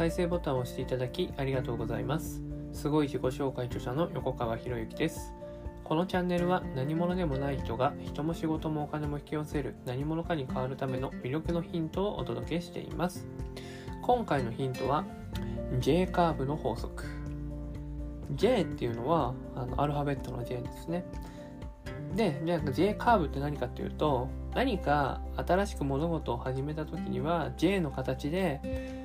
再生ボタンを押していただきありがとうございます。すごい自己紹介著者の横川博之です。このチャンネルは何者でもない人が人も仕事もお金も引き寄せる何者かに変わるための魅力のヒントをお届けしています。今回のヒントは J カーブの法則。J っていうのはあのアルファベットの J ですね。で、じゃあ J カーブって何かっていうと、何か新しく物事を始めた時には J の形で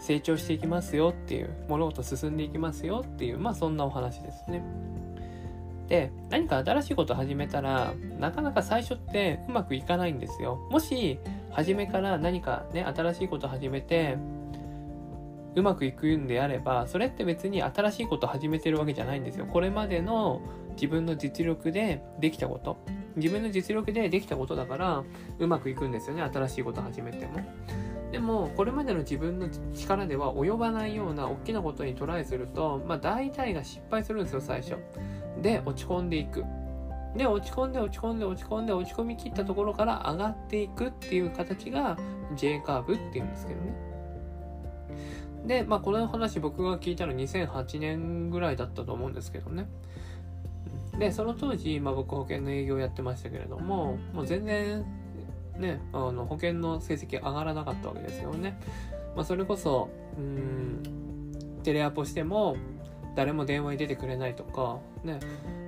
成長していきますよっていう、物事進んでいきますよっていう、まあそんなお話ですね。で、何か新しいこと始めたら、なかなか最初ってうまくいかないんですよ。もし、初めから何かね、新しいこと始めて、うまくいくんであれば、それって別に新しいこと始めてるわけじゃないんですよ。これまでの自分の実力でできたこと。自分の実力でできたことだから、うまくいくんですよね。新しいこと始めても。でも、これまでの自分の力では及ばないような大きなことにトライすると、まあ大体が失敗するんですよ、最初。で、落ち込んでいく。で、落ち込んで落ち込んで落ち込んで落ち込み切ったところから上がっていくっていう形が J カーブっていうんですけどね。で、まあこの話僕が聞いたの2008年ぐらいだったと思うんですけどね。で、その当時、まあ僕保険の営業やってましたけれども、もう全然ね、あの保険の成績上がらなかったわけですよね。まあそれこそ、うん、テレアポしても誰も電話に出てくれないとか、ね、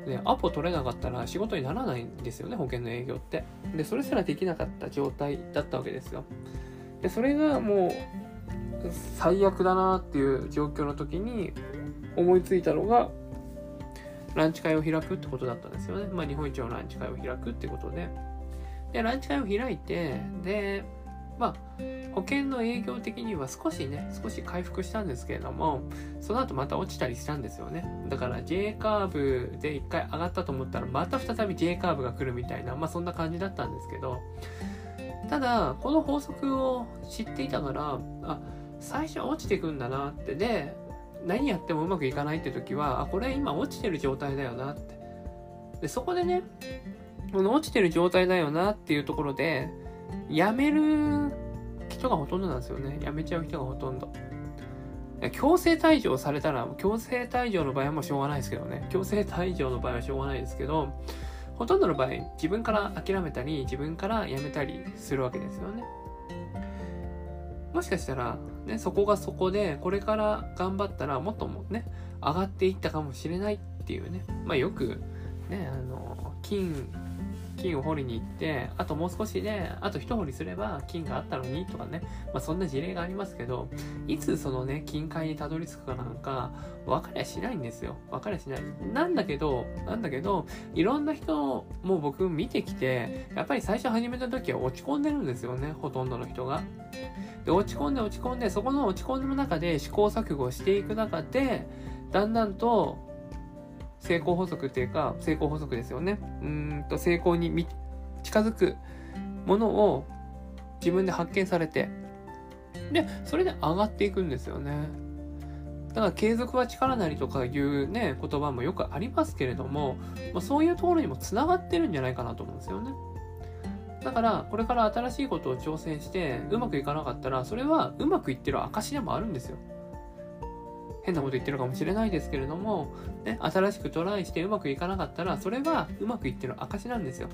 ね、アポ取れなかったら仕事にならないんですよね、保険の営業って。で、それすらできなかった状態だったわけですよ。で、それがもう、最悪だなっていう状況の時に思いついたのが、ランチ会を開くってことだったんですよね。まあ、日本一のランチ会を開くってことで。で、ランチ会を開いて、で、まあ、保険の営業的には少しね、少し回復したんですけれども、その後また落ちたりしたんですよね。だから J カーブで一回上がったと思ったら、また再び J カーブが来るみたいな、まあそんな感じだったんですけど、ただ、この法則を知っていたなら、あ、最初は落ちていくんだなって、で、何やってもうまくいかないって時は、あ、これ今落ちてる状態だよなって。で、そこでね、この落ちてる状態だよなっていうところで、やめる人がほとんどなんですよね。やめちゃう人がほとんど。強制退場されたら、強制退場の場合はもうしょうがないですけどね。強制退場の場合はしょうがないですけど、ほとんどの場合、自分から諦めたり、自分からやめたりするわけですよね。もしかしたら、ね、そこがそこで、これから頑張ったらもっともね、上がっていったかもしれないっていうね。まあよく、ね、あの、金金を掘りに行って、あともう少しで、あと一掘りすれば金があったのにとかね、まあそんな事例がありますけど、いつそのね、金塊にたどり着くかなんか、分かりゃしないんですよ。分かりゃしない。なんだけど、なんだけど、いろんな人も僕見てきて、やっぱり最初始めた時は落ち込んでるんですよね、ほとんどの人が。で、落ち込んで落ち込んで、そこの落ち込んでる中で試行錯誤していく中で、だんだんと成功法則っていうか、成功法則ですよね。うんと、成功に近づくものを自分で発見されて、で、それで上がっていくんですよね。だから継続は力なりとかいうね、言葉もよくありますけれども、まあ、そういうところにも繋がってるんじゃないかなと思うんですよね。だから、これから新しいことを挑戦して、うまくいかなかったら、それはうまくいってる証でもあるんですよ。変なこと言ってるかもしれないですけれども、ね、新しくトライしてうまくいかなかったら、それはうまくいってる証なんですよ。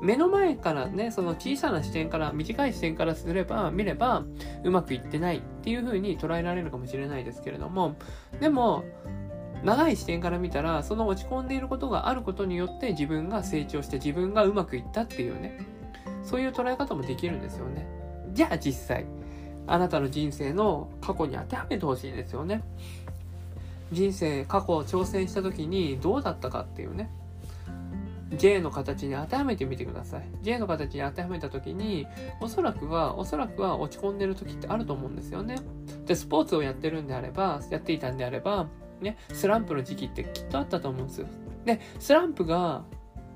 目の前からね、その小さな視点から、短い視点からすれば、見れば、うまくいってないっていう風に捉えられるかもしれないですけれども、でも、長い視点から見たら、その落ち込んでいることがあることによって自分が成長して自分がうまくいったっていうね、そういう捉え方もできるんですよね。じゃあ実際、あなたの人生の過去に当てはめてほしいんですよね。人生、過去を挑戦した時にどうだったかっていうね。J の形に当てはめてみてください。J の形に当てはめた時に、おそらくは、おそらくは落ち込んでる時ってあると思うんですよね。で、スポーツをやってるんであれば、やっていたんであれば、ね、スランプの時期ってきっとあったと思うんですよ。で、スランプが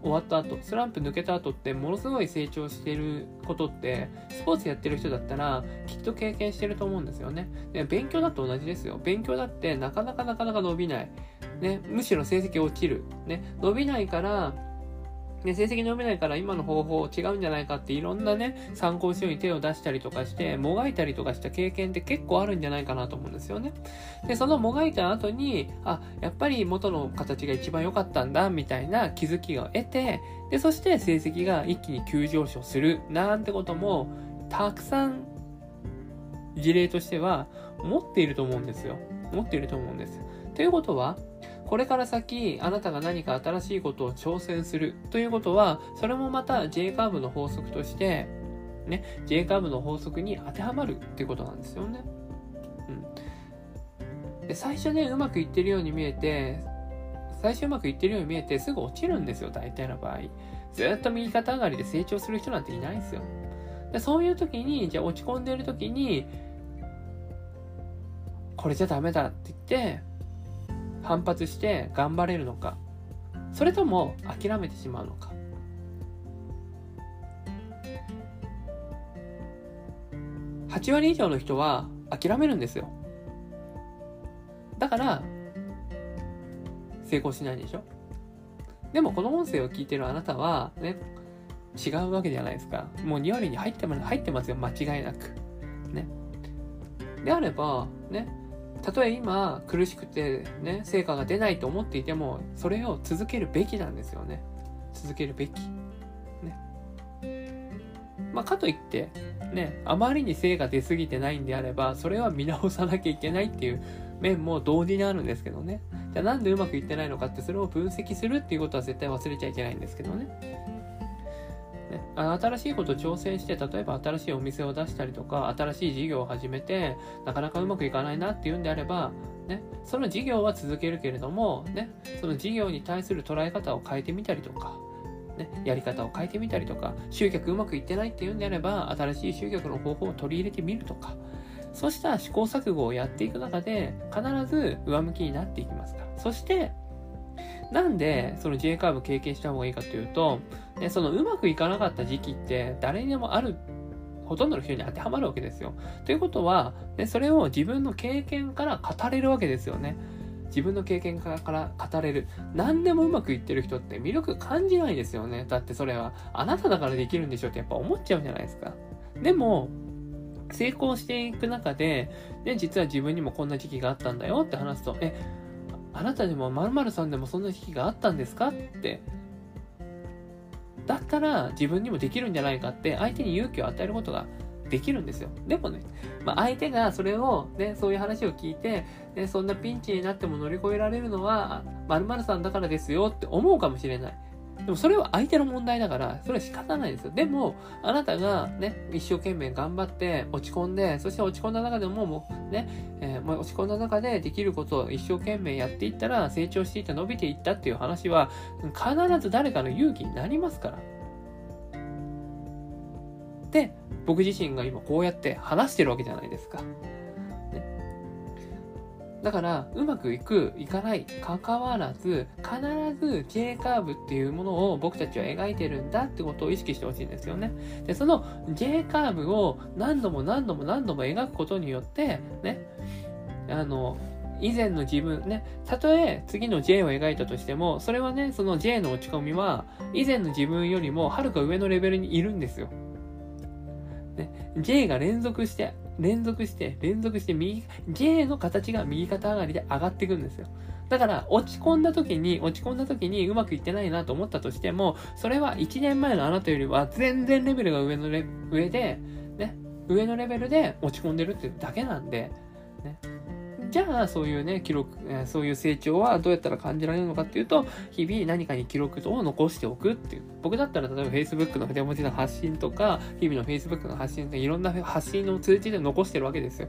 終わった後、スランプ抜けた後ってものすごい成長してることって、スポーツやってる人だったらきっと経験してると思うんですよね。で勉強だと同じですよ。勉強だってなかなかなかなか伸びない。ね、むしろ成績落ちる。ね、伸びないから、ね、成績伸びないから今の方法違うんじゃないかっていろんなね、参考資料に手を出したりとかして、もがいたりとかした経験って結構あるんじゃないかなと思うんですよね。で、そのもがいた後に、あ、やっぱり元の形が一番良かったんだ、みたいな気づきを得て、で、そして成績が一気に急上昇する、なんてことも、たくさん事例としては持っていると思うんですよ。持っていると思うんです。ということは、これから先、あなたが何か新しいことを挑戦するということは、それもまた J カーブの法則として、ね、J カーブの法則に当てはまるっていうことなんですよね。うん。で、最初ね、うまくいってるように見えて、最初うまくいってるように見えて、すぐ落ちるんですよ、大体の場合。ずっと右肩上がりで成長する人なんていないんですよ。でそういう時に、じゃあ落ち込んでる時に、これじゃダメだって言って、反発して頑張れるのか、それとも諦めてしまうのか。8割以上の人は諦めるんですよ。だから、成功しないでしょでもこの音声を聞いてるあなたは、ね、違うわけじゃないですか。もう2割に入って入ってますよ、間違いなく。ね。であれば、ね、たとえ今苦しくてね、成果が出ないと思っていても、それを続けるべきなんですよね。続けるべき。ね。まあ、かといって、ね、あまりに精が出すぎてないんであれば、それは見直さなきゃいけないっていう面も同時にあるんですけどね。じゃあなんでうまくいってないのかって、それを分析するっていうことは絶対忘れちゃいけないんですけどね。ね、新しいことを挑戦して、例えば新しいお店を出したりとか、新しい事業を始めて、なかなかうまくいかないなっていうんであれば、ね、その事業は続けるけれども、ね、その事業に対する捉え方を変えてみたりとか、ね、やり方を変えてみたりとか、集客うまくいってないっていうんであれば、新しい集客の方法を取り入れてみるとか、そうした試行錯誤をやっていく中で、必ず上向きになっていきますから。そして、なんで、その J カーブ経験した方がいいかというと、ね、そのうまくいかなかった時期って誰にでもあるほとんどの人に当てはまるわけですよ。ということは、ね、それを自分の経験から語れるわけですよね。自分の経験から語れる。何でもうまくいってる人って魅力感じないですよね。だってそれはあなただからできるんでしょってやっぱ思っちゃうじゃないですか。でも、成功していく中で、ね、実は自分にもこんな時期があったんだよって話すと、え、あなたでも〇〇さんでもそんな時期があったんですかってだったら自分にもできるんじゃないかって相手に勇気を与えることができるんですよ。でもね、まあ、相手がそれを、ね、そういう話を聞いて、ね、そんなピンチになっても乗り越えられるのは、〇〇さんだからですよって思うかもしれない。でもそれは相手の問題だから、それは仕方ないですよ。でも、あなたがね、一生懸命頑張って落ち込んで、そして落ち込んだ中でももうね、えー、落ち込んだ中でできることを一生懸命やっていったら、成長していった、伸びていったっていう話は、必ず誰かの勇気になりますから。で、僕自身が今こうやって話してるわけじゃないですか。だから、うまくいく、いかない、かかわらず、必ず J カーブっていうものを僕たちは描いてるんだってことを意識してほしいんですよね。で、その J カーブを何度も何度も何度も描くことによって、ね、あの、以前の自分ね、たとえ次の J を描いたとしても、それはね、その J の落ち込みは、以前の自分よりもはるか上のレベルにいるんですよ。ね、J が連続して連続して、連続して右、J の形が右肩上がりで上がっていくんですよ。だから、落ち込んだ時に、落ち込んだ時にうまくいってないなと思ったとしても、それは1年前のあなたよりは全然レベルが上のレ、上で、ね、上のレベルで落ち込んでるってだけなんで、ね。じゃあ、そういうね、記録、そういう成長はどうやったら感じられるのかっていうと、日々何かに記録を残しておくっていう。僕だったら、例えば Facebook の筆文字の発信とか、日々の Facebook の発信といろんな発信の通知で残してるわけですよ。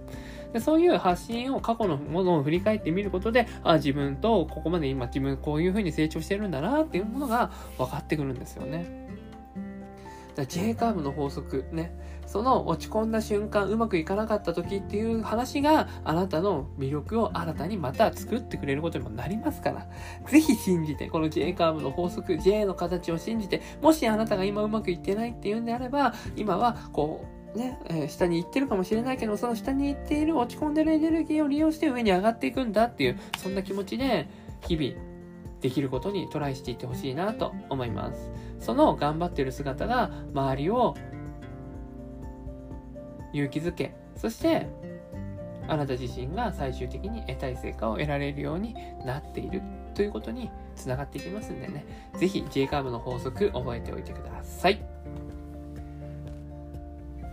でそういう発信を過去のものを振り返ってみることで、あ、自分とここまで今自分こういう風に成長してるんだなっていうものが分かってくるんですよね。J カーブの法則ね。その落ち込んだ瞬間、うまくいかなかった時っていう話があなたの魅力を新たにまた作ってくれることにもなりますから、ぜひ信じて、この J カーブの法則、J の形を信じて、もしあなたが今うまくいってないっていうんであれば、今はこう、ね、えー、下に行ってるかもしれないけど、その下に行っている落ち込んでるエネルギーを利用して上に上がっていくんだっていう、そんな気持ちで、日々、できることにトライしていってほしいなと思いますその頑張ってる姿が周りを勇気づけそしてあなた自身が最終的に得たい成果を得られるようになっているということにつながっていきますんでね、是非 J カーブの法則覚えておいてください。